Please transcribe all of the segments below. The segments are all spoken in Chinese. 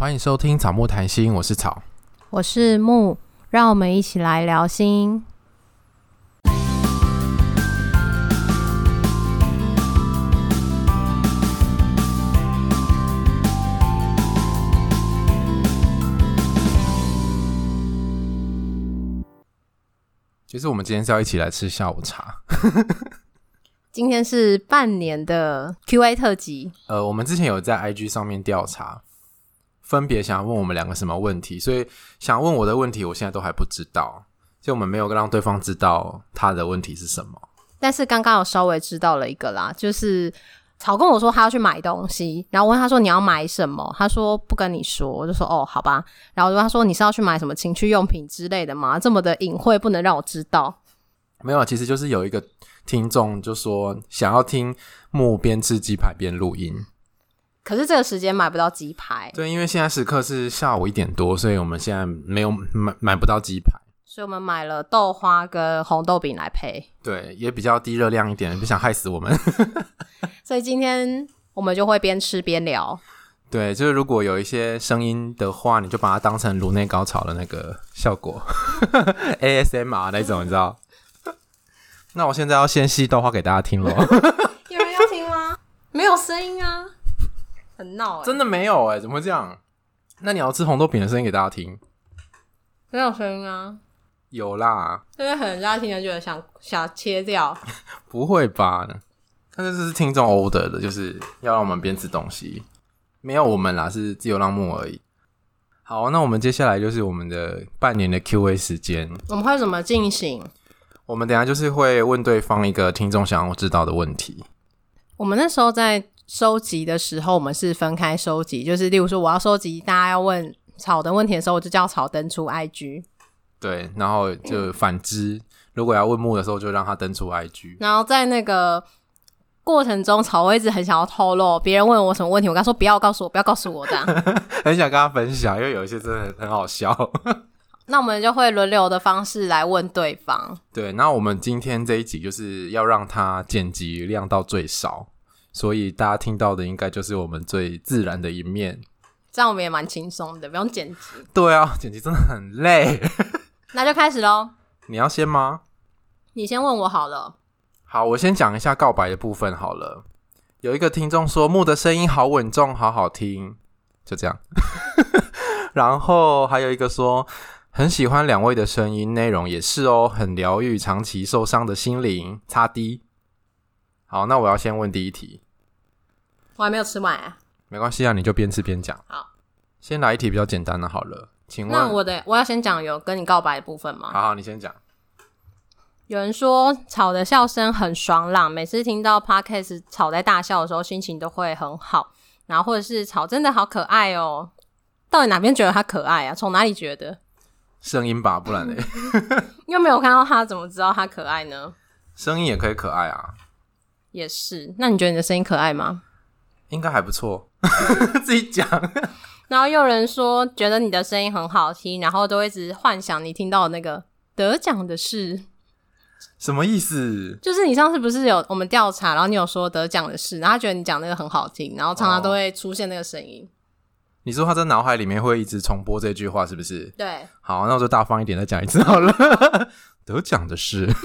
欢迎收听草木谈心，我是草，我是木，让我们一起来聊心。其实我们今天是要一起来吃下午茶。今天是半年的 Q&A 特辑。呃，我们之前有在 IG 上面调查。分别想要问我们两个什么问题，所以想问我的问题，我现在都还不知道，所以我们没有让对方知道他的问题是什么。但是刚刚有稍微知道了一个啦，就是草跟我说他要去买东西，然后问他说你要买什么，他说不跟你说，我就说哦好吧，然后他说你是要去买什么情趣用品之类的吗？这么的隐晦，不能让我知道。没有，其实就是有一个听众就说想要听木边吃鸡排边录音。可是这个时间买不到鸡排，对，因为现在时刻是下午一点多，所以我们现在没有买买不到鸡排，所以我们买了豆花跟红豆饼来配，对，也比较低热量一点，不想害死我们，所以今天我们就会边吃边聊，对，就是如果有一些声音的话，你就把它当成颅内高潮的那个效果，ASMR 那种，你知道？那我现在要先吸豆花给大家听了。有人要听吗？没有声音啊。很闹、欸，真的没有哎、欸，怎么会这样？那你要吃红豆饼的声音给大家听，没有声音啊？有啦，因为很大家听了觉得想想切掉，不会吧？但是这是听众 order 的，就是要让我们边吃东西，没有我们啦，是自由浪木而已。好，那我们接下来就是我们的半年的 Q&A 时间，我们会怎么进行？我们等一下就是会问对方一个听众想要知道的问题。我们那时候在。收集的时候，我们是分开收集，就是例如说，我要收集大家要问草的问题的时候，我就叫草登出 IG。对，然后就反之，嗯、如果要问木的时候，就让他登出 IG。然后在那个过程中，草我一直很想要透露别人问我什么问题，我跟他说不要告诉我，不要告诉我这样。很想跟他分享，因为有一些真的很很好笑。那我们就会轮流的方式来问对方。对，那我们今天这一集就是要让他剪辑量到最少。所以大家听到的应该就是我们最自然的一面，这样我们也蛮轻松的，不用剪辑。对啊，剪辑真的很累。那就开始喽。你要先吗？你先问我好了。好，我先讲一下告白的部分好了。有一个听众说木的声音好稳重，好好听，就这样。然后还有一个说很喜欢两位的声音，内容也是哦，很疗愈长期受伤的心灵。擦滴。好，那我要先问第一题。我还没有吃完啊，没关系啊，你就边吃边讲。好，先来一题比较简单的，好了，请问，那我的我要先讲有跟你告白的部分吗？好好，你先讲。有人说草的笑声很爽朗，每次听到 Podcast 草在大笑的时候，心情都会很好。然后或者是草真的好可爱哦，到底哪边觉得他可爱啊？从哪里觉得？声音吧，不然嘞，又没有看到他，怎么知道他可爱呢？声音也可以可爱啊，也是。那你觉得你的声音可爱吗？应该还不错，自己讲讲。然后又有人说觉得你的声音很好听，然后都一直幻想你听到的那个得奖的事，什么意思？就是你上次不是有我们调查，然后你有说得奖的事，然后他觉得你讲那个很好听，然后常常都会出现那个声音。哦。你说他在脑海里面会一直重播这句话，是不是？对。好，那我就大方一点再讲一次好了。得奖的事。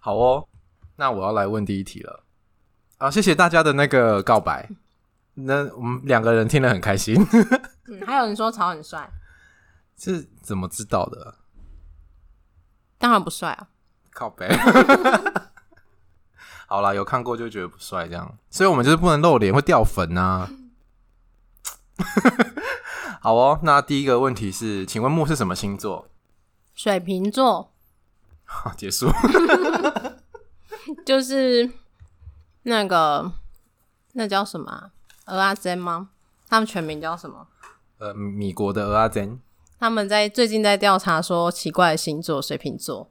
好哦，那我要来问第一题了。好，谢谢大家的那个告白。那我们两个人听得很开心。嗯，还有人说草很帅，是怎么知道的？当然不帅啊，靠背。好啦，有看过就觉得不帅，这样，所以我们就是不能露脸，会掉粉啊。好哦，那第一个问题是，请问木是什么星座？水瓶座。好，结束。就是。那个，那叫什么？蚵仔煎吗？他们全名叫什么？呃，米国的蚵仔煎。他们在最近在调查说奇怪的星座，水瓶座。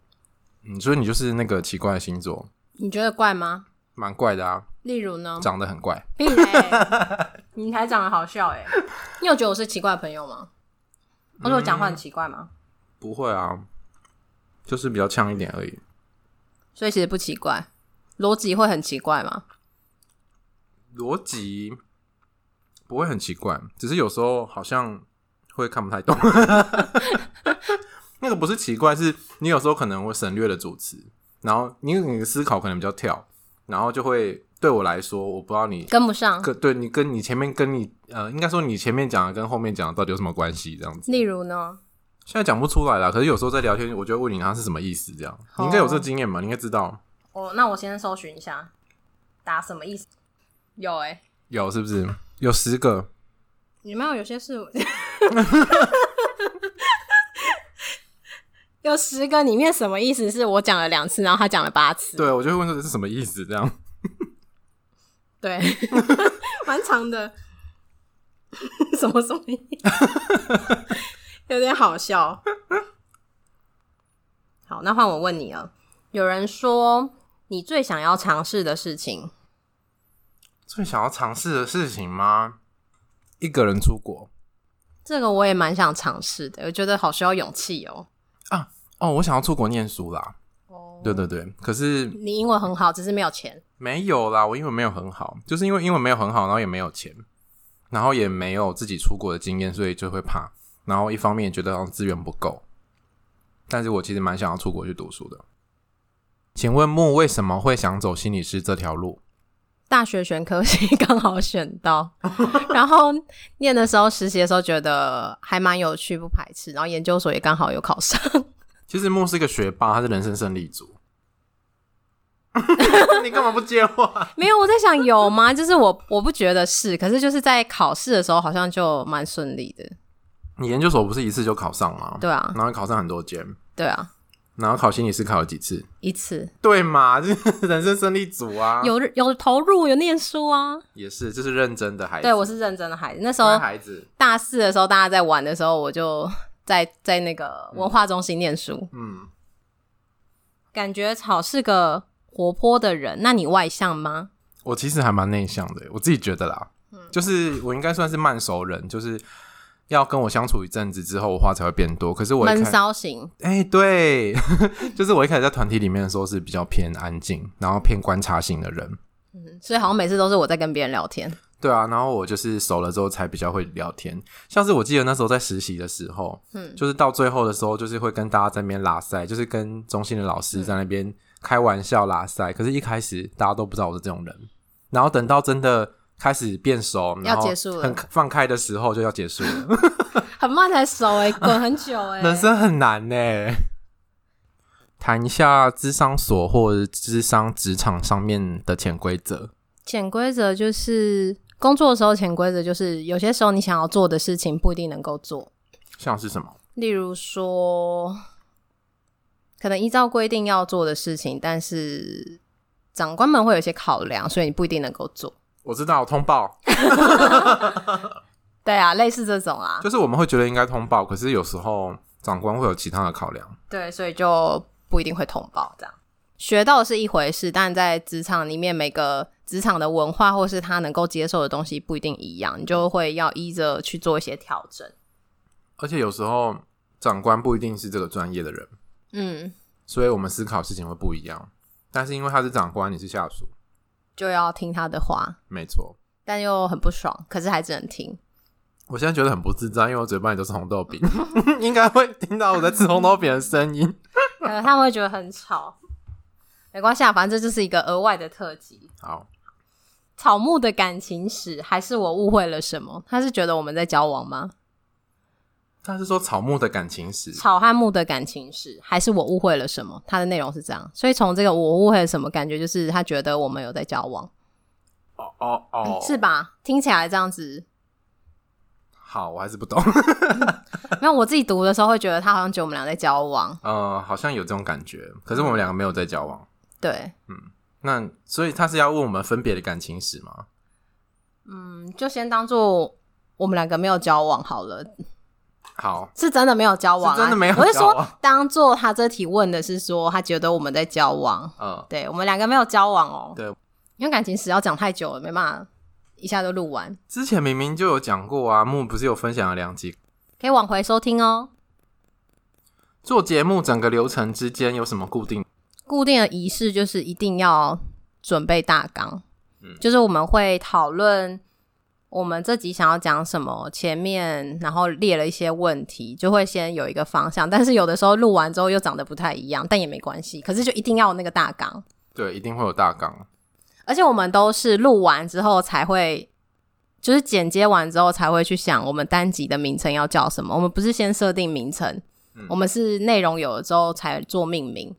嗯，所以你就是那个奇怪的星座。你觉得怪吗？蛮怪的啊。例如呢？长得很怪。屁欸、你才长得好笑哎、欸！你有觉得我是奇怪的朋友吗？我说我讲话很奇怪吗、嗯？不会啊，就是比较呛一点而已。所以其实不奇怪。逻辑会很奇怪吗？逻辑不会很奇怪，只是有时候好像会看不太懂。那个不是奇怪，是你有时候可能会省略了主词，然后你你的思考可能比较跳，然后就会对我来说，我不知道你跟不上，跟对你跟你前面跟你呃，应该说你前面讲的跟后面讲的到底有什么关系？这样子。例如呢？现在讲不出来了，可是有时候在聊天，我就会问你他是什么意思，这样、oh. 你应该有这个经验吧？你应该知道。哦，那我先搜寻一下，打什么意思？有哎、欸，有是不是？有十个。你没有？有些是。有十个里面什么意思？是我讲了两次，然后他讲了八次。对，我就会问说这是什么意思？这样。对，蛮长的。什么什么意思？有点好笑。好，那换我问你了。有人说你最想要尝试的事情，最想要尝试的事情吗？一个人出国。这个我也蛮想尝试的，我觉得好需要勇气哦。啊。哦，我想要出国念书啦。哦，对对对，可是你英文很好，只是没有钱。没有啦，我英文没有很好，就是因为英文没有很好，然后也没有钱，然后也没有自己出国的经验，所以就会怕。然后一方面也觉得好像资源不够，但是我其实蛮想要出国去读书的。请问木为什么会想走心理师这条路？大学选科系刚好选到，然后念的时候实习的时候觉得还蛮有趣，不排斥，然后研究所也刚好有考上。其实木是一个学霸，他是人生胜利组。你干嘛不接话？没有，我在想有吗？就是我我不觉得是，可是就是在考试的时候好像就蛮顺利的。你研究所不是一次就考上吗？对啊，然后考上很多间。对啊，然后考心理师考了几次？一次。对嘛，就是人生胜利组啊，有有投入，有念书啊，也是，这是认真的孩子。对，我是认真的孩子。那时候孩子大四的时候，大家在玩的时候，我就。在在那个文化中心念书，嗯，感觉草是个活泼的人。那你外向吗？我其实还蛮内向的，我自己觉得啦，嗯，就是我应该算是慢熟人，就是要跟我相处一阵子之后，我话才会变多。可是我闷骚型，哎，对，就是我一开始在团体里面的时候是比较偏安静，然后偏观察型的人，嗯，所以好像每次都是我在跟别人聊天。对啊，然后我就是熟了之后才比较会聊天，像是我记得那时候在实习的时候，嗯，就是到最后的时候，就是会跟大家在那边拉塞，就是跟中心的老师在那边开玩笑拉塞。嗯、可是，一开始大家都不知道我是这种人，然后等到真的开始变熟，然后很放开的时候就要结束了，很慢才熟哎、欸，滚很久哎、欸，人生很难呢、欸。谈一下智商所或者智商职场上面的潜规则，潜规则就是。工作的时候，潜规则就是有些时候你想要做的事情不一定能够做。像是什么？例如说，可能依照规定要做的事情，但是长官们会有一些考量，所以你不一定能够做。我知道，通报。对啊，类似这种啊，就是我们会觉得应该通报，可是有时候长官会有其他的考量。对，所以就不一定会通报。这样学到是一回事，但在职场里面每个。职场的文化，或是他能够接受的东西不一定一样，你就会要依着去做一些调整。而且有时候长官不一定是这个专业的人，嗯，所以我们思考事情会不一样。但是因为他是长官，你是下属，就要听他的话，没错。但又很不爽，可是还只能听。我现在觉得很不自在，因为我嘴巴里都是红豆饼，应该会听到我在吃红豆饼的声音。可能他们会觉得很吵，没关系啊，反正这就是一个额外的特辑。好。草木的感情史，还是我误会了什么？他是觉得我们在交往吗？他是说草木的感情史，草和木的感情史，还是我误会了什么？他的内容是这样，所以从这个我误会了什么，感觉就是他觉得我们有在交往。哦哦哦，是吧？听起来这样子。好，我还是不懂。没有，我自己读的时候会觉得他好像觉得我们俩在交往。呃，好像有这种感觉，可是我们两个没有在交往。对，嗯。那所以他是要问我们分别的感情史吗？嗯，就先当做我们两个没有交往好了。好，是真的没有交往啊，真的没有交往。我是说，当做他这题问的是说，他觉得我们在交往。嗯，对，我们两个没有交往哦。对，因为感情史要讲太久了，没办法一下就录完。之前明明就有讲过啊，木不是有分享了两集，可以往回收听哦。做节目整个流程之间有什么固定？固定的仪式就是一定要准备大纲，嗯，就是我们会讨论我们这集想要讲什么，前面然后列了一些问题，就会先有一个方向。但是有的时候录完之后又长得不太一样，但也没关系。可是就一定要有那个大纲。对，一定会有大纲。而且我们都是录完之后才会。就是剪接完之后才会去想我们单集的名称要叫什么。我们不是先设定名称，嗯，我们是内容有了之后才做命名。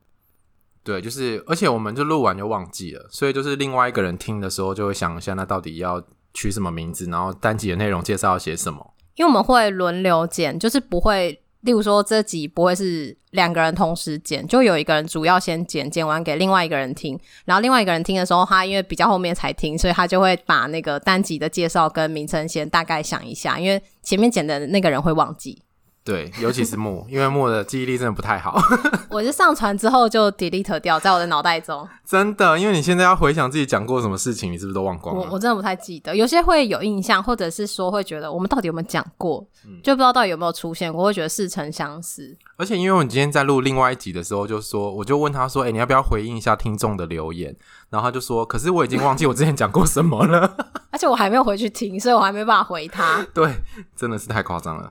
对，就是而且我们就录完就忘记了，所以就是另外一个人听的时候就会想一下，那到底要取什么名字，然后单集的内容介绍要写什么？因为我们会轮流剪，就是不会。例如说，这集不会是两个人同时剪，就有一个人主要先剪，剪完给另外一个人听，然后另外一个人听的时候，他因为比较后面才听，所以他就会把那个单集的介绍跟名称先大概想一下，因为前面剪的那个人会忘记。对，尤其是木，因为木的记忆力真的不太好。我是上传之后就 delete 掉，在我的脑袋中。真的，因为你现在要回想自己讲过什么事情，你是不是都忘光了？我我真的不太记得，有些会有印象，或者是说会觉得我们到底有没有讲过，嗯，就不知道到底有没有出现过，我会觉得似曾相识。而且因为我们今天在录另外一集的时候，就说我就问他说：“哎、欸，你要不要回应一下听众的留言？”然后他就说：“可是我已经忘记我之前讲过什么了。”而且我还没有回去听，所以我还没办法回他。对，真的是太夸张了。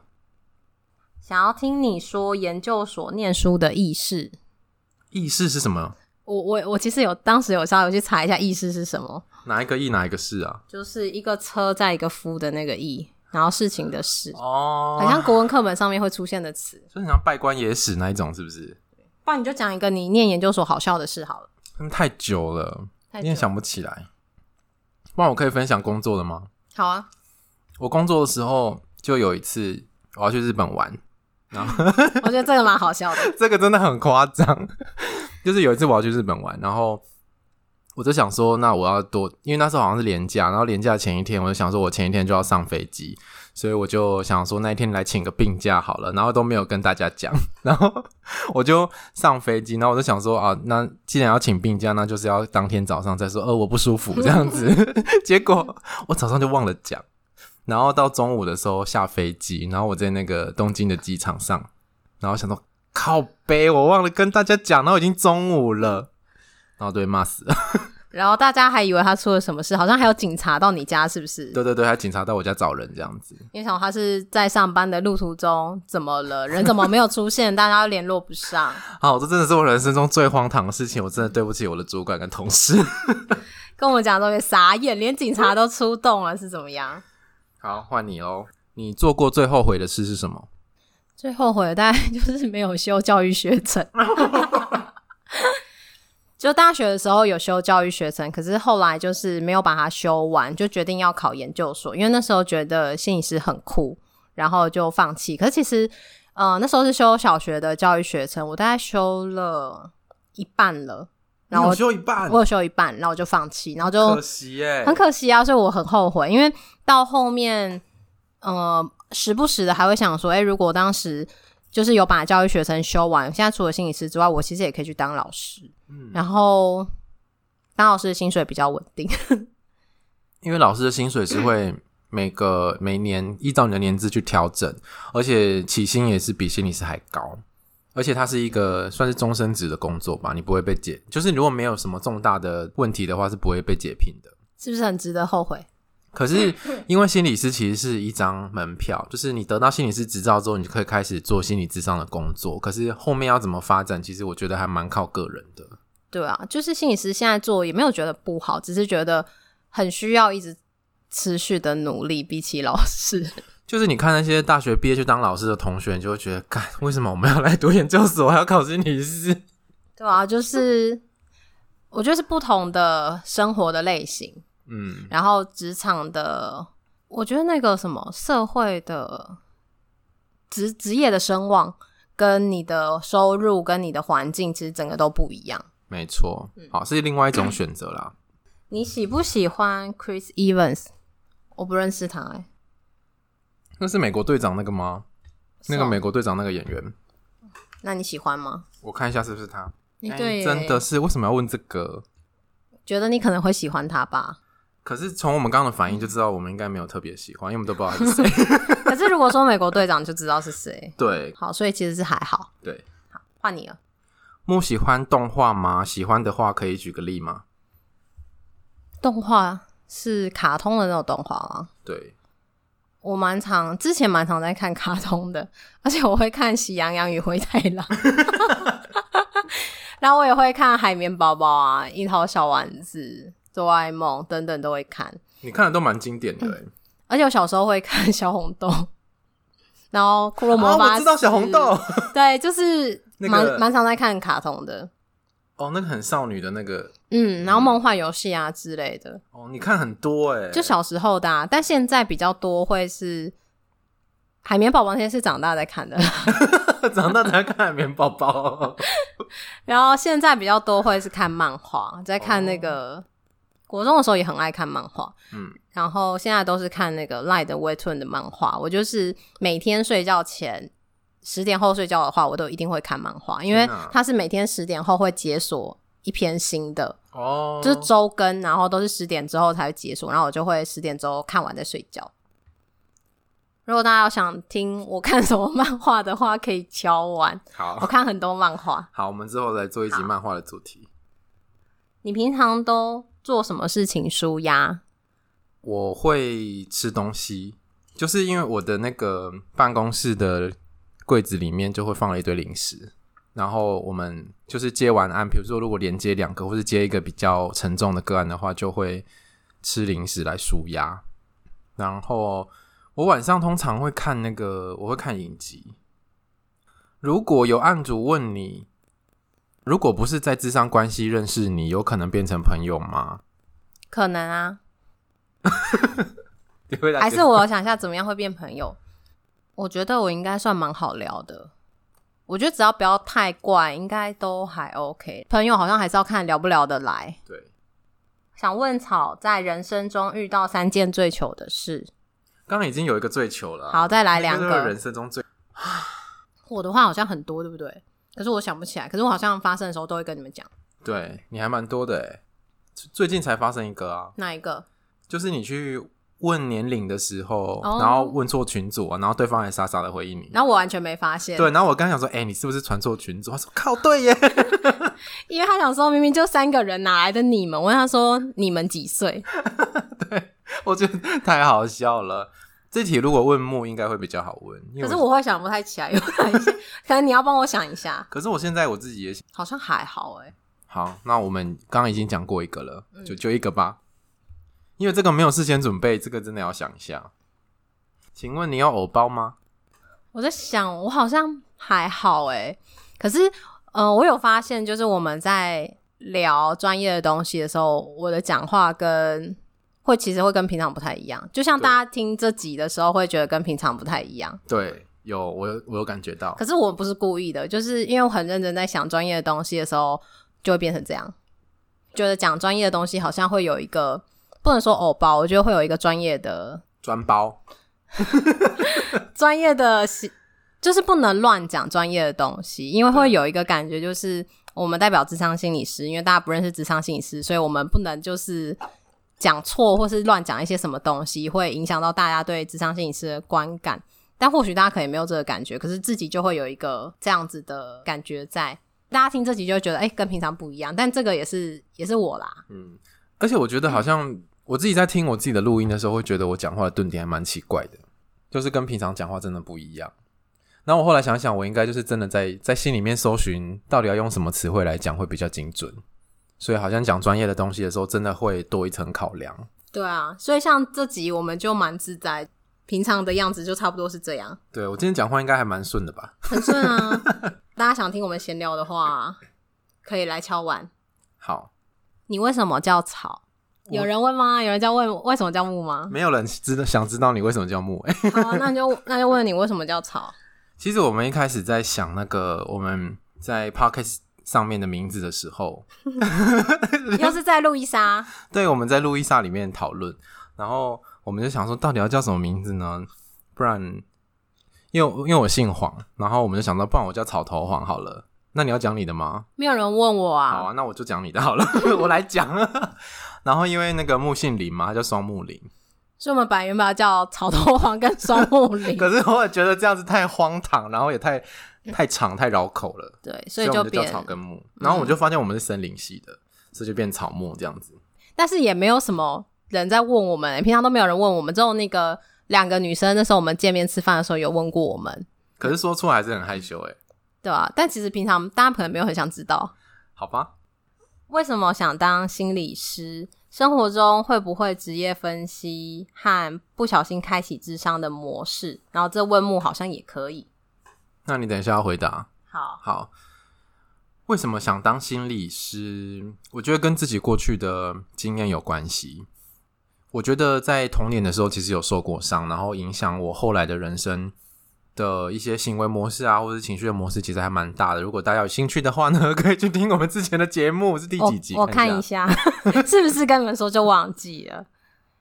想要听你说研究所念书的意识，意识是什么？我我我其实有当时有稍微去查一下意识是什么，哪一个意哪一个事啊？就是一个车在一个夫的那个意，然后事情的事哦，很像国文课本上面会出现的词，就很像拜官野史那一种，是不是？不然你就讲一个你念研究所好笑的事好了。太久了，你也想不起来。不然我可以分享工作的吗？好啊，我工作的时候就有一次我要去日本玩。然后我觉得这个蛮好笑的，这个真的很夸张。就是有一次我要去日本玩，然后我就想说，那我要多，因为那时候好像是连假，然后连假前一天，我就想说我前一天就要上飞机，所以我就想说那一天来请个病假好了，然后都没有跟大家讲，然后我就上飞机，然后我就想说啊，那既然要请病假，那就是要当天早上再说，呃，我不舒服这样子，结果我早上就忘了讲。然后到中午的时候下飞机，然后我在那个东京的机场上，然后想说靠北，我忘了跟大家讲，然后已经中午了，然后都被骂死了。然后大家还以为他出了什么事，好像还有警察到你家，是不是？对对对，还有警察到我家找人这样子。因为想他是在上班的路途中，怎么了？人怎么没有出现？大家都联络不上。好，这真的是我人生中最荒唐的事情，我真的对不起我的主管跟同事。跟我讲都别傻眼，连警察都出动了，是怎么样？好，换你哦。你做过最后悔的事是什么？最后悔的大概 就是没有修教育学程。就大学的时候有修教育学程，可是后来就是没有把它修完，就决定要考研究所。因为那时候觉得心理师很酷，然后就放弃。可是其实，呃，那时候是修小学的教育学程，我大概修了一半了。然后我修一半，我有修一半，然后我就放弃，然后就可惜耶，很可惜啊，所以我很后悔，因为到后面，呃，时不时的还会想说，哎，如果当时就是有把教育学生修完，现在除了心理师之外，我其实也可以去当老师，嗯，然后当老师的薪水比较稳定，因为老师的薪水是会每个每年依照你的年资去调整，而且起薪也是比心理师还高。而且它是一个算是终身职的工作吧，你不会被解，就是如果没有什么重大的问题的话，是不会被解聘的，是不是很值得后悔？可是因为心理师其实是一张门票，就是你得到心理师执照之后，你就可以开始做心理咨商的工作。可是后面要怎么发展，其实我觉得还蛮靠个人的。对啊，就是心理师现在做也没有觉得不好，只是觉得很需要一直持续的努力，比起老师。就是你看那些大学毕业去当老师的同学，你就会觉得，干，为什么我们要来读研究所，还要考心理师？对啊，就是我觉得是不同的生活的类型，嗯，然后职场的，我觉得那个什么社会的职职业的声望，跟你的收入跟你的环境，其实整个都不一样。没错，好，是另外一种选择啦。你喜不喜欢 Chris Evans？我不认识他，欸，那是美国队长那个吗？那个美国队长那个演员，那你喜欢吗？我看一下是不是他。你、对、欸，真的是为什么要问这个？觉得你可能会喜欢他吧。可是从我们刚刚的反应就知道，我们应该没有特别喜欢，因为我们都不知道他是谁。可是如果说美国队长就知道是谁。对，好，所以其实是还好。对，好，换你了。木喜欢动画吗？喜欢的话可以举个例吗？动画是卡通的那种动画吗？对，我蛮常之前蛮常在看卡通的，而且我会看《喜羊羊与灰太狼》，然后我也会看《海绵宝宝》啊，《樱桃小丸子》、《哆啦 A 梦》等等都会看。你看的都蛮经典的、嗯，而且我小时候会看小红豆，然后《骷髅魔法啊》，我知道小红豆，对，就是蛮 蛮、那个、常在看卡通的。哦，那个很少女的那个，嗯，然后梦幻游戏啊之类的。哦，你看很多哎、欸，就小时候的、啊，但现在比较多会是海绵宝宝，那些是长大在看的，长大才看海绵宝宝。然后现在比较多会是看漫画，在看那个、哦、国中的时候也很爱看漫画，嗯，然后现在都是看那个 LINE 的 Webtoon 的漫画。我就是每天睡觉前。十点后睡觉的话，我都一定会看漫画，因为它是每天十点后会解锁一篇新的哦，就是周更，然后都是十点之后才会解锁，然后我就会十点之后看完再睡觉。如果大家要想听我看什么漫画的话，可以敲完。好，我看很多漫画。好，我们之后来做一集漫画的主题。你平常都做什么事情舒压？我会吃东西，就是因为我的那个办公室的。柜子里面就会放了一堆零食，然后我们就是接完案，比如说如果连接两个或是接一个比较沉重的个案的话，就会吃零食来舒压。然后我晚上通常会看那个，我会看影集。如果有案主问你，如果不是在智商关系认识你，有可能变成朋友吗？可能啊。还是我想一下，怎么样会变朋友？我觉得我应该算蛮好聊的，我觉得只要不要太怪，应该都还 OK。朋友好像还是要看聊不聊得来。对，想问草在人生中遇到三件最糗的事，刚刚已经有一个最糗了，好，再来两个。人生中最，我的话好像很多，对不对？可是我想不起来，可是我好像发生的时候都会跟你们讲。对，你还蛮多的哎，最近才发生一个啊，哪一个？就是你去。问年龄的时候，oh. 然后问错群组啊，然后对方还傻傻的回应你，然后我完全没发现。对，然后我刚想说，哎、欸，你是不是传错群组？他说靠，对耶，因为他想说明明就三个人，哪来的你们？我问他说你们几岁？对，我觉得太好笑了。这题如果问木，应该会比较好问。可是我会想不太起来，有哪一些？可能你要帮我想一下。可是我现在我自己也好像还好哎。好，那我们刚刚已经讲过一个了，就就一个吧。因为这个没有事先准备，这个真的要想一下。请问你要偶包吗？我在想，我好像还好诶。可是，嗯、呃，我有发现，就是我们在聊专业的东西的时候，我的讲话跟会其实会跟平常不太一样。就像大家听这集的时候，会觉得跟平常不太一样。对，有我有我有感觉到。可是我不是故意的，就是因为我很认真在想专业的东西的时候，就会变成这样。觉得讲专业的东西好像会有一个。不能说偶包，我觉得会有一个专业的专包，专业的就是不能乱讲专业的东西，因为会有一个感觉，就是我们代表智商心理师，因为大家不认识智商心理师，所以我们不能就是讲错或是乱讲一些什么东西，会影响到大家对智商心理师的观感。但或许大家可能没有这个感觉，可是自己就会有一个这样子的感觉在，大家听这集就会觉得，哎、欸，跟平常不一样。但这个也是也是我啦，嗯，而且我觉得好像。我自己在听我自己的录音的时候，会觉得我讲话的顿点还蛮奇怪的，就是跟平常讲话真的不一样。那我后来想想，我应该就是真的在在心里面搜寻，到底要用什么词汇来讲会比较精准。所以好像讲专业的东西的时候，真的会多一层考量。对啊，所以像这集我们就蛮自在，平常的样子就差不多是这样。对，我今天讲话应该还蛮顺的吧？很顺啊！大家想听我们闲聊的话，可以来敲碗。好，你为什么叫草？有人问吗？有人叫问为什么叫木吗？没有人知道，想知道你为什么叫木。好啊，那就那就问你为什么叫草。其实我们一开始在想那个我们在 Podcast 上面的名字的时候，又是在路易莎。对，我们在路易莎里面讨论，然后我们就想说，到底要叫什么名字呢？不然，因为因为我姓黄，然后我们就想到，不然我叫草头黄好了。那你要讲你的吗？没有人问我啊。好啊，那我就讲你的好了，我来讲。然后因为那个木姓林嘛，他叫双木林，所以我们本来原本要叫草头黄跟双木林，可是我也觉得这样子太荒唐，然后也太太长太绕口了。对，所以就，叫草跟木。然后我就发现我们是森林系的，嗯、所以就变草木这样子。但是也没有什么人在问我们，平常都没有人问我们，只有那个两个女生那时候我们见面吃饭的时候有问过我们。可是说出来还是很害羞哎，对啊，但其实平常大家可能没有很想知道。好吧？为什么想当心理师？生活中会不会职业分析和不小心开启智商的模式？然后这问目好像也可以。那你等一下要回答。好，好。为什么想当心理师？我觉得跟自己过去的经验有关系。我觉得在童年的时候，其实有受过伤，然后影响我后来的人生的一些行为模式啊，或者情绪的模式，其实还蛮大的。如果大家有兴趣的话呢，可以去听我们之前的节目，是第几集？我，我看一下，是不是跟你们说就忘记了？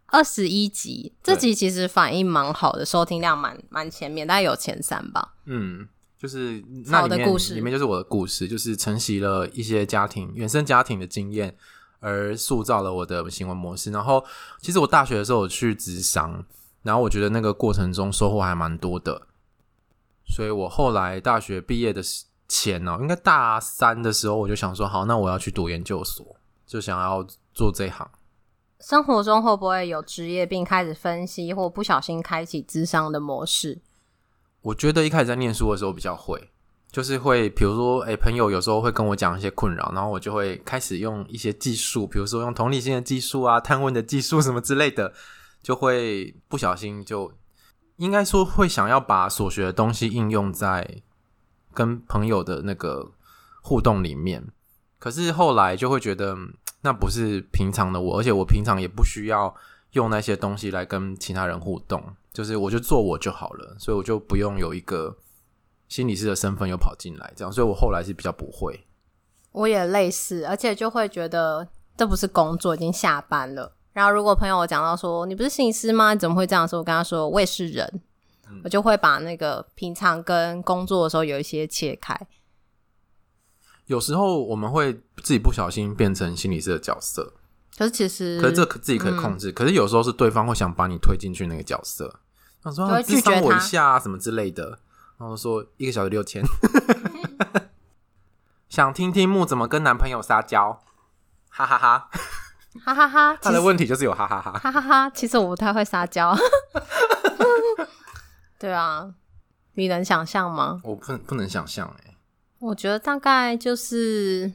二十一集，这集其实反应蛮好的，收听量蛮蛮前面，大概有前三吧。嗯。就是那里面的故事里面就是我的故事，就是承袭了一些家庭原生家庭的经验，而塑造了我的行为模式。然后，其实我大学的时候我去职商，然后我觉得那个过程中收获还蛮多的。所以我后来大学毕业的前呢，应该大三的时候，我就想说，好，那我要去读研究所，就想要做这一行。生活中会不会有职业病开始分析，或不小心开启智商的模式？我觉得一开始在念书的时候比较会，就是会，比如说，哎，朋友有时候会跟我讲一些困扰，然后我就会开始用一些技术，比如说用同理心的技术啊、探问的技术什么之类的，就会不小心就，应该说会想要把所学的东西应用在跟朋友的那个互动里面，可是后来就会觉得那不是平常的我，而且我平常也不需要用那些东西来跟其他人互动。就是我就做我就好了，所以我就不用有一个心理师的身份又跑进来，这样，所以我后来是比较不会。我也类似，而且就会觉得这不是工作，已经下班了。然后如果朋友我讲到说你不是心理师吗？你怎么会这样说？我跟他说我也是人，嗯，我就会把那个平常跟工作的时候有一些切开。有时候我们会自己不小心变成心理师的角色，可是其实，可是这自己可以控制，嗯。可是有时候是对方会想把你推进去那个角色。他说：“啊、拒绝我一下啊，什么之类的。”然后说：“一个小时六千。”想听听木怎么跟男朋友撒娇，哈哈哈，哈哈哈哈。他的问题就是有哈哈哈，哈哈哈。其实我不太会撒娇。对啊，你能想象吗？我不不能想象哎、欸。我觉得大概就是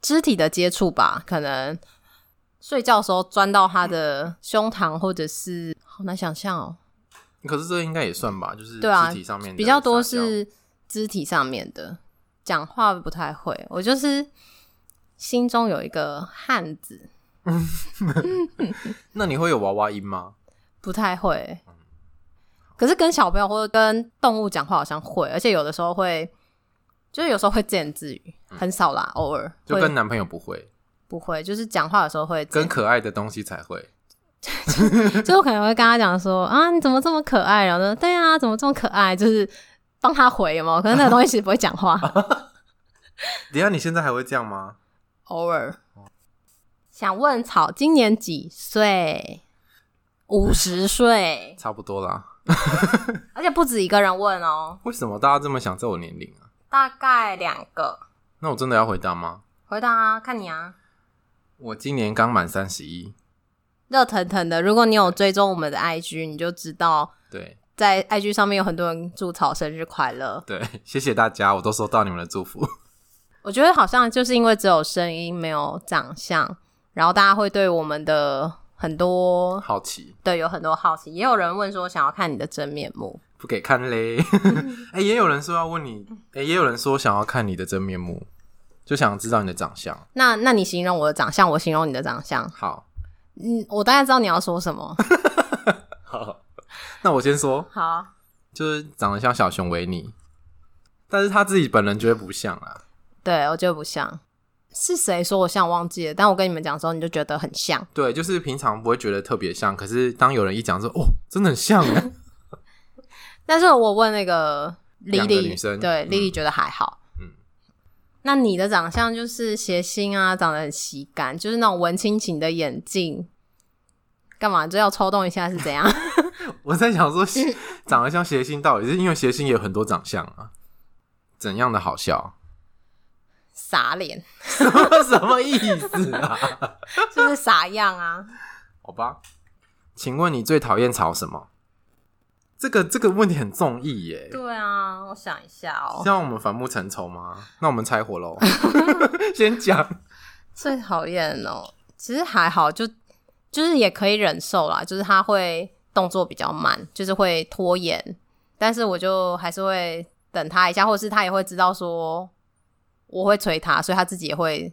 肢体的接触吧，可能睡觉的时候钻到他的胸膛，或者是好难想象哦。可是这应该也算吧，就是肢体上面比较多是肢体上面的，讲话不太会。我就是心中有一个汉子。那你会有娃娃音吗？不太会。可是跟小朋友或者跟动物讲话好像会，而且有的时候会，就是有时候会自言自语，很少啦，偶尔。就跟男朋友不会，不会，就是讲话的时候会。跟可爱的东西才会。就我可能会跟他讲说啊，你怎么这么可爱？然后说对啊，怎么这么可爱？就是帮他回有没有？可能那个东西其实不会讲话。等下，你现在还会这样吗？偶尔。想问草今年几岁？五十岁，差不多啦。而且不止一个人问哦。为什么大家这么想知道我年龄啊？大概两个。那我真的要回答吗？回答啊，看你啊。我今年刚满三十一。热腾腾的，如果你有追踪我们的 IG，你就知道。对，在 IG 上面有很多人祝草生日快乐。对，谢谢大家，我都收到你们的祝福。我觉得好像就是因为只有声音没有长相，然后大家会对我们的很多好奇。对，有很多好奇，也有人问说想要看你的真面目，不给看嘞。哎、欸，也有人说要问你，哎、欸，也有人说想要看你的真面目，就想知道你的长相。那那你形容我的长相，我形容你的长相，好。嗯，我大概知道你要说什么。好，那我先说。好，就是长得像小熊维尼，但是他自己本人觉得不像啊。对，我觉得不像。是谁说我像？忘记了。但我跟你们讲的时候，你就觉得很像。对，就是平常不会觉得特别像，可是当有人一讲说，哦，真的很像哎。但是我问那个莉莉女生，对，莉莉觉得还好。嗯那你的长相就是谐星啊，长得很喜感，就是那种文青型的眼镜，干嘛就要抽动一下是怎样？我在想说，长得像谐星，到底是因为谐星也有很多长相啊？怎样的好笑？傻脸？什么意思啊？就是傻样啊？好吧。请问你最讨厌吵什么？这个这个问题很综艺耶。对啊，我想一下哦。希望我们反目成仇吗？那我们拆伙喽。先讲最讨厌哦，其实还好，就就是也可以忍受啦。就是他会动作比较慢，就是会拖延，但是我就还是会等他一下，或者是他也会知道说我会催他，所以他自己也会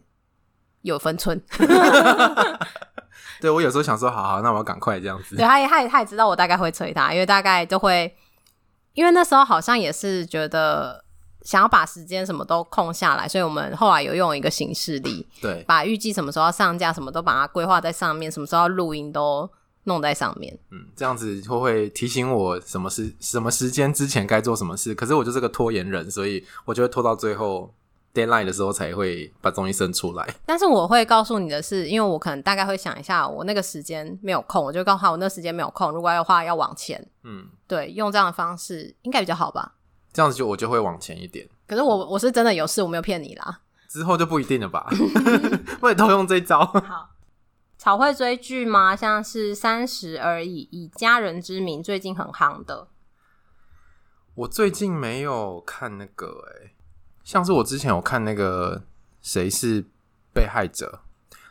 有分寸。对，我有时候想说，好好，那我要赶快这样子。对，他也他也他也知道我大概会催他，因为大概就会，因为那时候好像也是觉得想要把时间什么都空下来，所以我们后来有用一个形式力，对，把预计什么时候要上架，什么都把它规划在上面，什么时候要录音都弄在上面。嗯，这样子会会提醒我什么时什么时间之前该做什么事。可是我就是个拖延人，所以我就会拖到最后。Deadline 的时候才会把东西生出来，但是我会告诉你的是，因为我可能大概会想一下，我那个时间没有空，我就告诉他我那个时间没有空，如果要的话要往前，嗯，对，用这样的方式应该比较好吧？这样子就我就会往前一点。可是我我是真的有事，我没有骗你啦。之后就不一定了吧？我也都用这招。好，草会追剧吗？像是三十而已，以家人之名，最近很夯的。我最近没有看那个、欸，诶。像是我之前有看那个谁是被害者，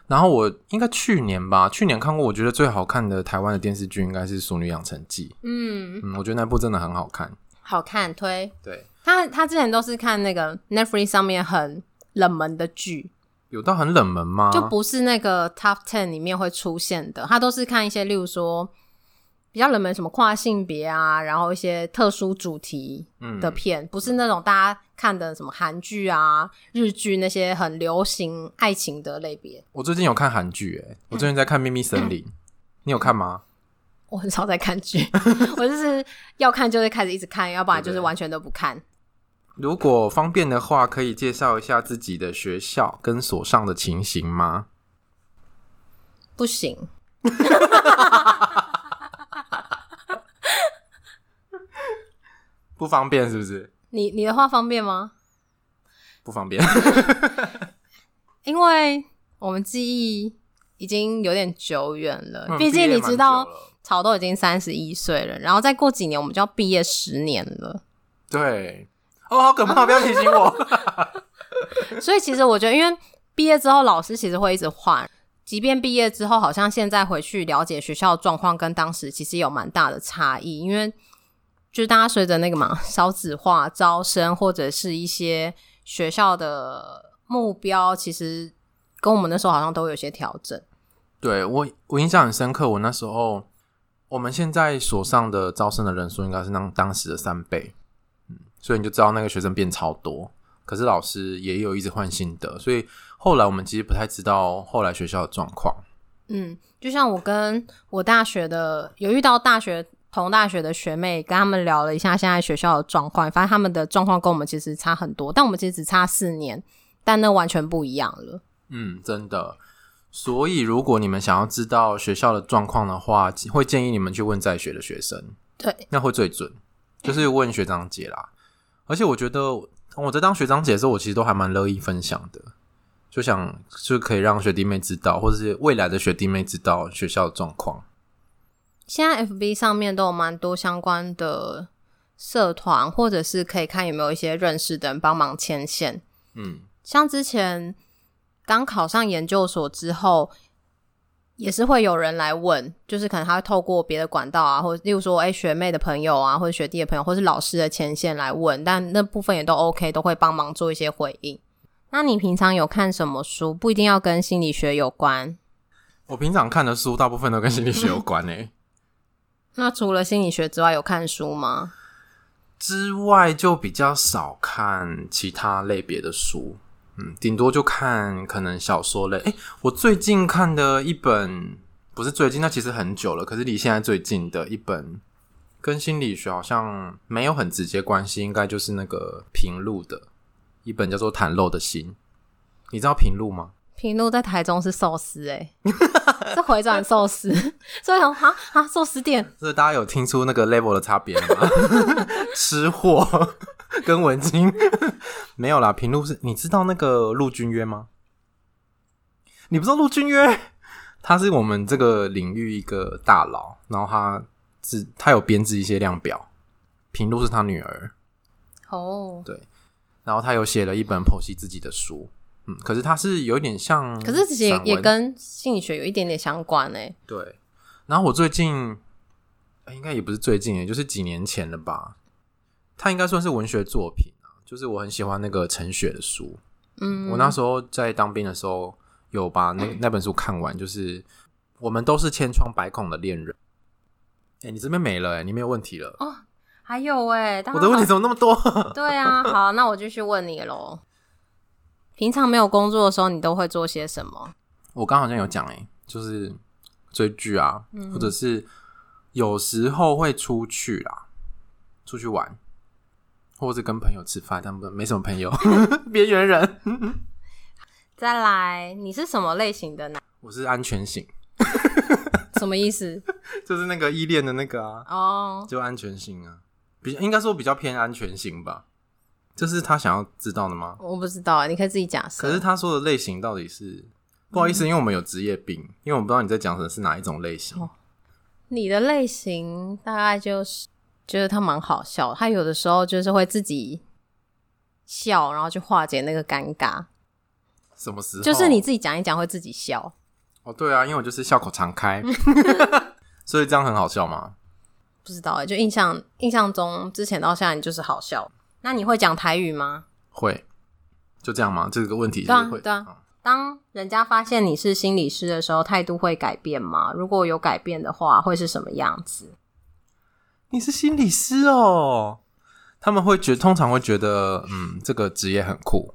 然后我应该去年吧，去年看过，我觉得最好看的台湾的电视剧应该是《淑女养成记》。嗯嗯，我觉得那部真的很好看，好看推。对，他他之前都是看那个 Netflix 上面很冷门的剧，有到很冷门吗？就不是那个 Top Ten 里面会出现的，他都是看一些，例如说。比较冷门，什么跨性别啊，然后一些特殊主题的片，嗯、不是那种大家看的什么韩剧啊、日剧那些很流行爱情的类别。我最近有看韩剧，哎，我最近在看《秘密森林》，你有看吗？我很少在看剧，我就是要看就会开始一直看，要不然就是完全都不看。如果方便的话，可以介绍一下自己的学校跟所上的情形吗？不行。不方便是不是？你你的话方便吗？不方便，因为我们记忆已经有点久远了。毕、嗯、竟你知道，草都已经三十一岁了，然后再过几年我们就要毕业十年了。对，哦，好可怕！不要提醒我。所以其实我觉得，因为毕业之后老师其实会一直换，即便毕业之后，好像现在回去了解学校的状况，跟当时其实有蛮大的差异，因为。就是大家随着那个嘛，少子化招生或者是一些学校的目标，其实跟我们那时候好像都有些调整。对，我，我印象很深刻。我那时候，我们现在所上的招生的人数应该是当当时的三倍，嗯，所以你就知道那个学生变超多。可是老师也有一直换新的，所以后来我们其实不太知道后来学校的状况。嗯，就像我跟我大学的有遇到大学。同大学的学妹跟他们聊了一下现在学校的状况，发现他们的状况跟我们其实差很多，但我们其实只差四年，但那完全不一样了。嗯，真的。所以如果你们想要知道学校的状况的话，会建议你们去问在学的学生，对，那会最准，就是问学长姐啦。而且我觉得我在当学长姐的时候，我其实都还蛮乐意分享的，就想就可以让学弟妹知道，或者是未来的学弟妹知道学校的状况。现在 FB 上面都有蛮多相关的社团，或者是可以看有没有一些认识的人帮忙牵线。嗯，像之前刚考上研究所之后，也是会有人来问，就是可能他会透过别的管道啊，或者例如说，哎、欸，学妹的朋友啊，或者学弟的朋友，或是老师的牵线来问，但那部分也都 OK，都会帮忙做一些回应。那你平常有看什么书？不一定要跟心理学有关。我平常看的书大部分都跟心理学有关诶、欸。那除了心理学之外，有看书吗？之外就比较少看其他类别的书，嗯，顶多就看可能小说类。诶，我最近看的一本，不是最近，那其实很久了，可是离现在最近的一本，跟心理学好像没有很直接关系，应该就是那个平路的一本叫做《袒露的心》，你知道平路吗？平路在台中是寿司哎，是回转寿司，所以想啊啊寿司店，所以大家有听出那个 level 的差别吗？吃货。跟文青。没有啦，平路是，你知道那个陆君约吗？你不知道陆君约？他是我们这个领域一个大佬，然后他是他有编制一些量表，平路是他女儿。哦，对，然后他有写了一本剖析自己的书，嗯，可是它是有点像，可是其实也也跟心理学有一点点相关诶。对，然后我最近。应该也不是最近，也就是几年前了吧。它应该算是文学作品啊，就是我很喜欢那个陈雪的书。嗯，我那时候在当兵的时候有把那 那本书看完，就是我们都是千疮百孔的恋人。哎、欸，你这边没了、欸，哎，你没有问题了哦？还有哎、欸，我的问题怎么那么多？对啊，好，那我继续问你喽。平常没有工作的时候，你都会做些什么？我刚好像有讲哎、欸，就是追剧啊，嗯、或者是。有时候会出去啦，出去玩，或者跟朋友吃饭，他们没什么朋友，边缘人。再来，你是什么类型的呢？我是安全型。什么意思？就是那个依恋的那个啊。哦，oh. 就安全型啊，比应该说比较偏安全型吧。这是他想要知道的吗？我不知道啊，你可以自己假设。可是他说的类型到底是？不好意思，嗯、因为我们有职业病，因为我不知道你在讲的是哪一种类型。Oh. 你的类型大概就是觉得他蛮好笑，他有的时候就是会自己笑，然后去化解那个尴尬。什么时候？就是你自己讲一讲会自己笑。哦，对啊，因为我就是笑口常开，所以这样很好笑吗？不知道哎，就印象印象中之前到现在你就是好笑。那你会讲台语吗？会，就这样吗？这个问题就是会，对啊。对啊当人家发现你是心理师的时候，态度会改变吗？如果有改变的话，会是什么样子？你是心理师哦，他们会觉通常会觉得，嗯，这个职业很酷，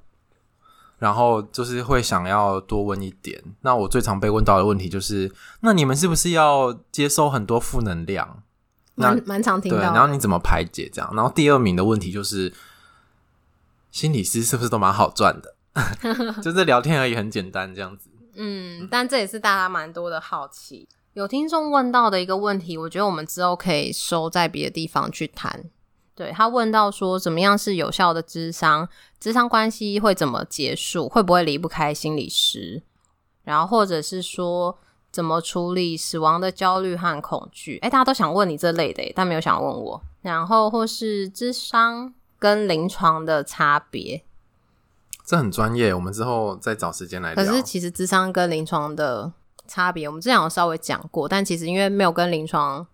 然后就是会想要多问一点。那我最常被问到的问题就是，那你们是不是要接收很多负能量？那蛮蛮常听到。对，然后你怎么排解这样？然后第二名的问题就是，心理师是不是都蛮好赚的？就是聊天而已，很简单这样子。嗯，但这也是大家蛮多的好奇。有听众问到的一个问题，我觉得我们之后可以收在别的地方去谈。对，他问到说，怎么样是有效的智商？智商关系会怎么结束？会不会离不开心理师？然后或者是说，怎么处理死亡的焦虑和恐惧？诶，大家都想问你这类的，但没有想问我。然后或是智商跟临床的差别。这很专业，我们之后再找时间来聊。可是其实智商跟临床的差别，我们之前有稍微讲过，但其实因为没有跟临床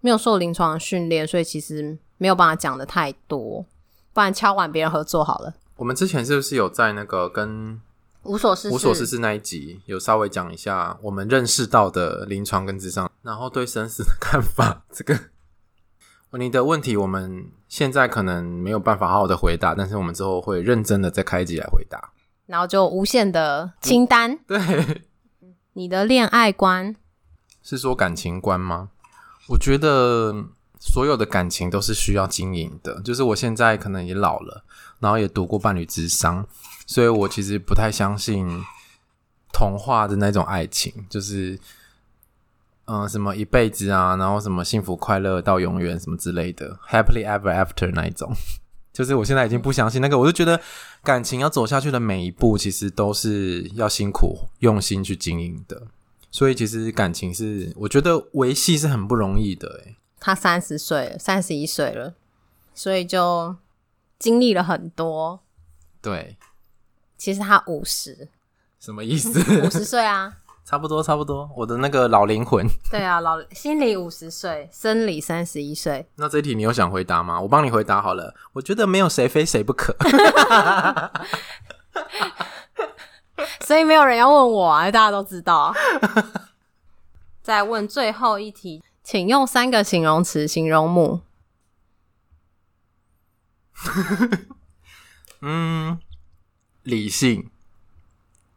没有受临床训练，所以其实没有办法讲的太多。不然敲碗别人合作好了。我们之前是不是有在那个跟无所事事无所事事那一集有稍微讲一下我们认识到的临床跟智商，然后对生死的看法？这个。你的问题我们现在可能没有办法好好的回答，但是我们之后会认真的再开一集来回答。然后就无限的清单。嗯、对，你的恋爱观是说感情观吗？我觉得所有的感情都是需要经营的。就是我现在可能也老了，然后也读过伴侣智商，所以我其实不太相信童话的那种爱情，就是。嗯，什么一辈子啊，然后什么幸福快乐到永远什么之类的，happily ever after 那一种，就是我现在已经不相信那个，我就觉得感情要走下去的每一步，其实都是要辛苦用心去经营的，所以其实感情是我觉得维系是很不容易的。诶，他三十岁了，三十一岁了，所以就经历了很多。对，其实他五十，什么意思？五十岁啊。差不多，差不多，我的那个老灵魂。对啊，老心理五十岁，生理三十一岁。那这一题你有想回答吗？我帮你回答好了。我觉得没有谁非谁不可，所以没有人要问我啊，大家都知道。再问最后一题，请用三个形容词形容木。嗯，理性，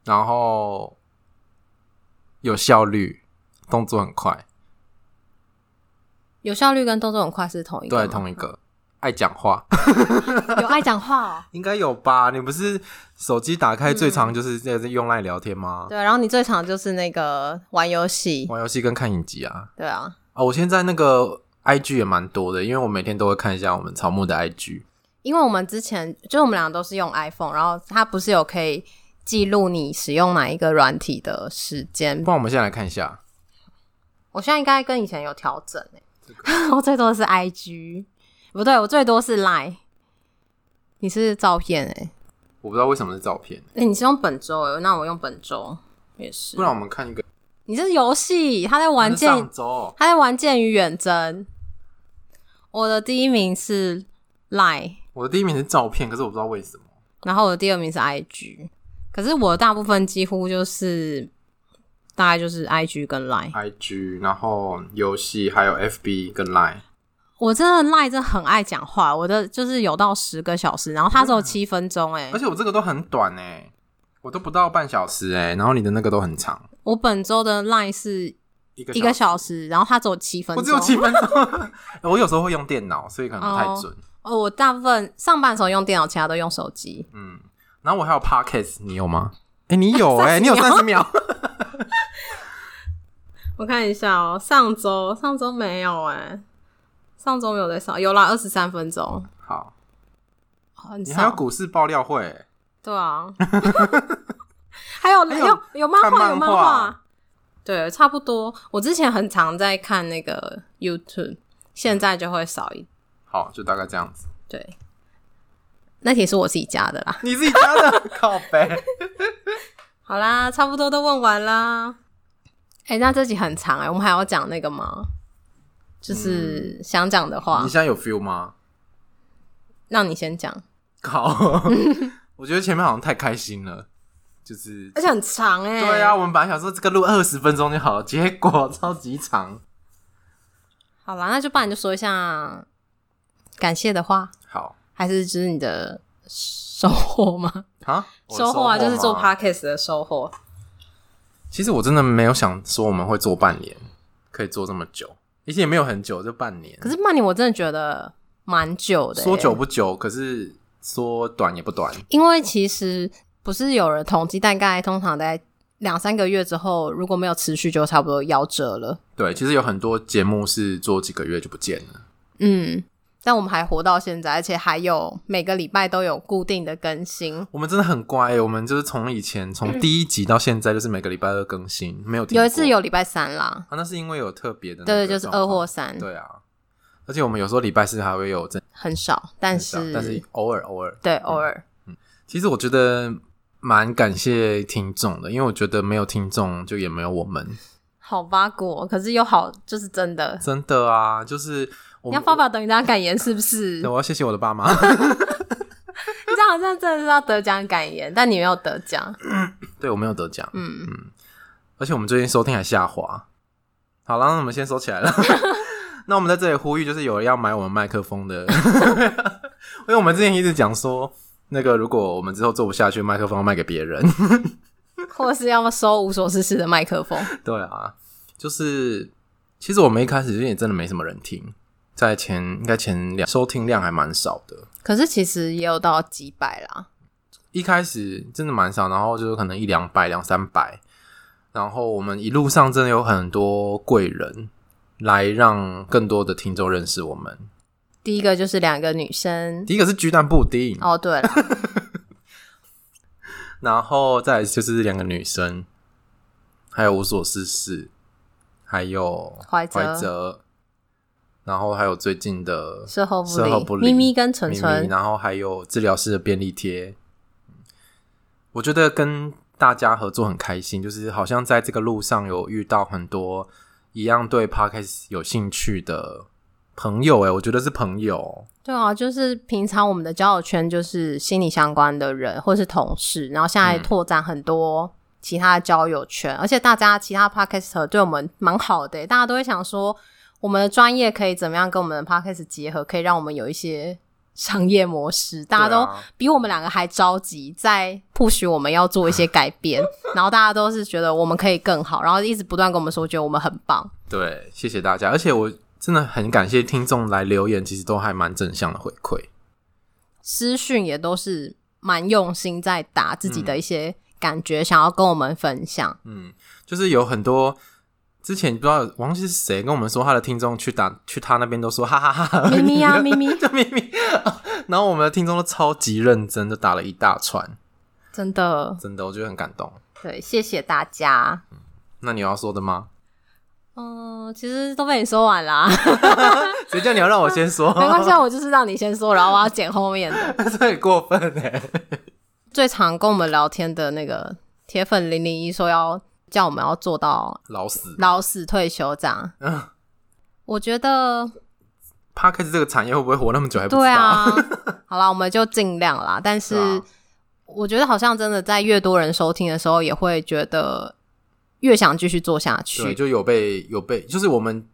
然后。有效率，动作很快。有效率跟动作很快是同一个？对，同一个。爱讲话，有爱讲话哦？应该有吧？你不是手机打开最长就是在用来聊天吗？嗯。对，然后你最长就是那个玩游戏，玩游戏跟看影集啊。对啊。啊，我现在那个 IG 也蛮多的，因为我每天都会看一下我们草木的 IG。因为我们之前就我们俩都是用 iPhone，然后它不是有可以。记录你使用哪一个软体的时间。不然我们现在来看一下，我现在应该跟以前有调整 我最多的是 IG，不对，我最多是 Line。你是照片诶，我不知道为什么是照片。诶，你是用本周诶，那我用本周也是。不然我们看一个，你这是游戏，他在玩剑，他在玩剑与远征。我的第一名是 Line，我的第一名是照片，可是我不知道为什么。然后我的第二名是 IG，可是我大部分几乎就是大概就是 IG 跟 Line，IG，然后游戏还有 FB 跟 Line。我真的 Line 真的很爱讲话，我的就是有到十个小时，然后它只有七分钟哎，而且我这个都很短哎，我都不到半小时哎，然后你的那个都很长。我本周的 Line 是。一个，一个小时，然后它只有七分钟。我只有七分钟。我有时候会用电脑，所以可能不太准。哦，哦，我大部分上班的时候用电脑，其他都用手机。嗯，然后我还有 Podcast，你有吗？哎、欸，你有哎、欸，你有三十秒。我看一下哦，上周上周没有哎、欸，上周没有在上，有啦，二十三分钟。好，你还有股市爆料会、欸？对啊，还有有有，有漫画，有漫画。对，差不多。我之前很常在看那个 YouTube，现在就会少一。好，就大概这样子。对，那题是我自己加的啦。你自己加的？靠北。好啦，差不多都问完啦。哎、欸，那这集很长哎、欸，我们还要讲那个吗？就是想讲的话、嗯。你现在有 feel 吗？让你先讲。好，我觉得前面好像太开心了。就是，而且很长哎、欸。对啊，我们本来想说这个录二十分钟就好了，结果超级长。好啦，那就不然就说一下感谢的话。好，还是就是你的收获吗？啊，收获啊，就是做 podcast 的收获。其实我真的没有想说我们会做半年，可以做这么久，而且也没有很久，就半年。可是半年我真的觉得蛮久的、欸，说久不久，可是说短也不短，因为其实。不是有人统计，大概通常在两三个月之后，如果没有持续，就差不多夭折了。对，其实有很多节目是做几个月就不见了。嗯，但我们还活到现在，而且还有每个礼拜都有固定的更新。我们真的很乖欸，我们就是从以前从第一集到现在，就是每个礼拜都更新，没有。有一次有礼拜三啦，啊，那是因为有特别的，对，就是二或三。对啊，而且我们有时候礼拜四还会有真很少，但是但是偶尔偶尔，对，偶尔。嗯，其实我觉得。蛮感谢听众的，因为我觉得没有听众就也没有我们。好八卦，可是又好，就是真的，真的啊，就是我你要发表等于大家感言是不是？对，我要谢谢我的爸妈。你这样好像真的是要得奖感言，但你没有得奖。对，我没有得奖。嗯嗯，而且我们最近收听还下滑。好了，那我们先收起来了。那我们在这里呼吁，就是有人要买我们麦克风的，因为我们之前一直讲说。那个，如果我们之后做不下去，麦克风要卖给别人，或是要么收无所事事的麦克风。对啊，就是其实我们一开始也真的没什么人听，在前应该前两收听量还蛮少的，可是其实也有到几百啦。一开始真的蛮少，然后就是可能一两百、两三百，然后我们一路上真的有很多贵人来让更多的听众认识我们。第一个就是两个女生，第一个是巨蛋布丁哦，对了，然后再来就是两个女生，还有无所事事，还有怀泽，然后还有最近的售后不理，咪咪跟纯纯，然后还有治疗师的便利贴。我觉得跟大家合作很开心，就是好像在这个路上有遇到很多一样对 Podcast 有兴趣的。朋友哎、欸，我觉得是朋友。对啊，就是平常我们的交友圈就是心理相关的人，或是同事，然后现在拓展很多其他的交友圈，嗯、而且大家其他 Podcaster 对我们蛮好的、欸，大家都会想说我们的专业可以怎么样跟我们的 Podcast 结合，可以让我们有一些 商业模式。大家都比我们两个还着急，在 push 我们要做一些改变，然后大家都是觉得我们可以更好，然后一直不断跟我们说，觉得我们很棒。对，谢谢大家，而且我。真的很感谢听众来留言，其实都还蛮正向的回馈，私讯也都是蛮用心在打自己的一些感觉，嗯、想要跟我们分享。嗯，就是有很多之前不知道忘记是谁跟我们说，他的听众去打去他那边都说哈哈哈哈，咪咪啊咪咪，就咪咪，然后我们的听众都超级认真，就打了一大串。真的，真的，我觉得很感动。对，谢谢大家。那你要说的吗？嗯，其实都被你说完啦。谁叫你要让我先说？没关系，我就是让你先说，然后我要剪后面的。这很过分哎！最常跟我们聊天的那个铁粉零零一说要叫我们要做到老死老死退休这样。嗯，我觉得 Podcast 这个产业会不会活那么久还不知道？对啊，好啦，我们就尽量啦。但是我觉得好像真的在越多人收听的时候，也会觉得。越想继续做下去，对，就有被有被，就是我们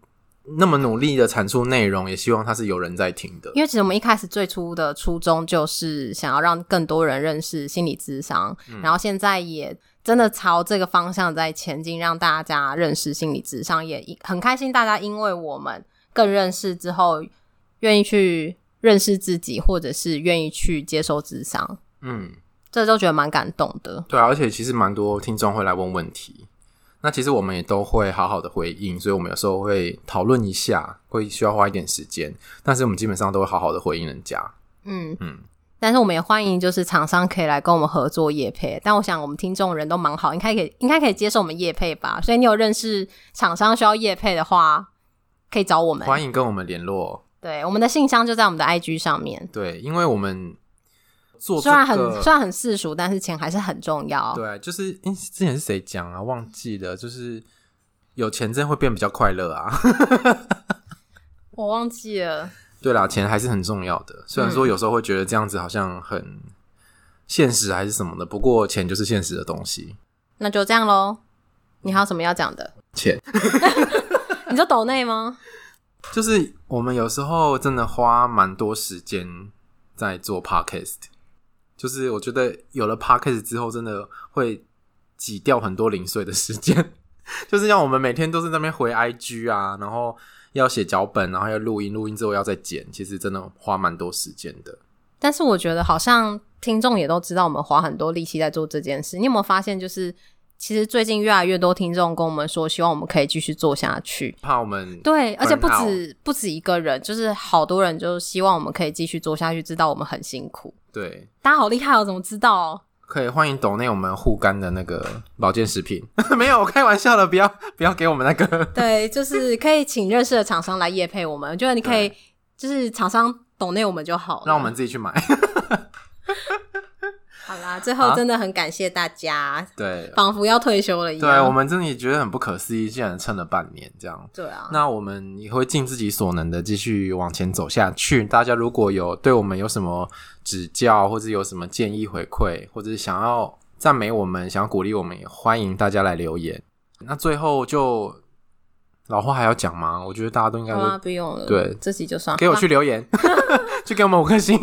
那么努力的产出内容，也希望它是有人在听的。因为其实我们一开始最初的初衷就是想要让更多人认识心理智商，嗯，然后现在也真的朝这个方向在前进，让大家认识心理智商，也很开心。大家因为我们更认识之后，愿意去认识自己，或者是愿意去接受智商，嗯，这都觉得蛮感动的。对啊，而且其实蛮多听众会来问问题。那其实我们也都会好好的回应，所以我们有时候会讨论一下，会需要花一点时间，但是我们基本上都会好好的回应人家。嗯嗯，但是我们也欢迎就是厂商可以来跟我们合作业配，但我想我们听众人都蛮好，应该可以应该可以接受我们业配吧？所以你有认识厂商需要业配的话，可以找我们，欢迎跟我们联络。对，我们的信箱就在我们的 IG 上面。对，因为我们。做这个、虽然很虽然很世俗，但是钱还是很重要。对，就是因之前是谁讲啊？忘记了，就是有钱真会变比较快乐啊。我忘记了。对啦，钱还是很重要的。虽然说有时候会觉得这样子好像很现实还是什么的，不过钱就是现实的东西。那就这样喽。你还有什么要讲的？钱？你说抖内吗？就是我们有时候真的花蛮多时间在做 podcast。就是我觉得有了 Podcast 之后，真的会挤掉很多零碎的时间。就是像我们每天都是在那边回 IG 啊，然后要写脚本，然后要录音，录音之后要再剪，其实真的花蛮多时间的。但是我觉得好像听众也都知道我们花很多力气在做这件事。你有没有发现，就是其实最近越来越多听众跟我们说，希望我们可以继续做下去。怕我们对，而且不止不止一个人，就是好多人就希望我们可以继续做下去，知道我们很辛苦。对，大家好厉害哦！怎么知道哦？可以欢迎抖内我们护肝的那个保健食品。没有，我开玩笑的，不要不要给我们那个。对，就是可以请认识的厂商来夜配我们。我觉得你可以，就是厂商抖内我们就好，让我们自己去买。好啦，最后真的很感谢大家。啊、对，仿佛要退休了一样。对，我们真的也觉得很不可思议，竟然撑了半年这样。对啊，那我们也会尽自己所能的继续往前走下去。大家如果有对我们有什么指教，或者有什么建议回馈，或者是想要赞美我们、想要鼓励我们，也欢迎大家来留言。那最后就老话还要讲吗？我觉得大家都应该都、啊、不用了。对，自己就算给我去留言，就给我们五颗星。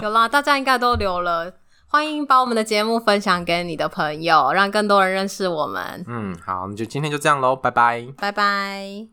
有啦，大家应该都留了。欢迎把我们的节目分享给你的朋友，让更多人认识我们。嗯，好，那就今天就这样喽，拜拜，拜拜。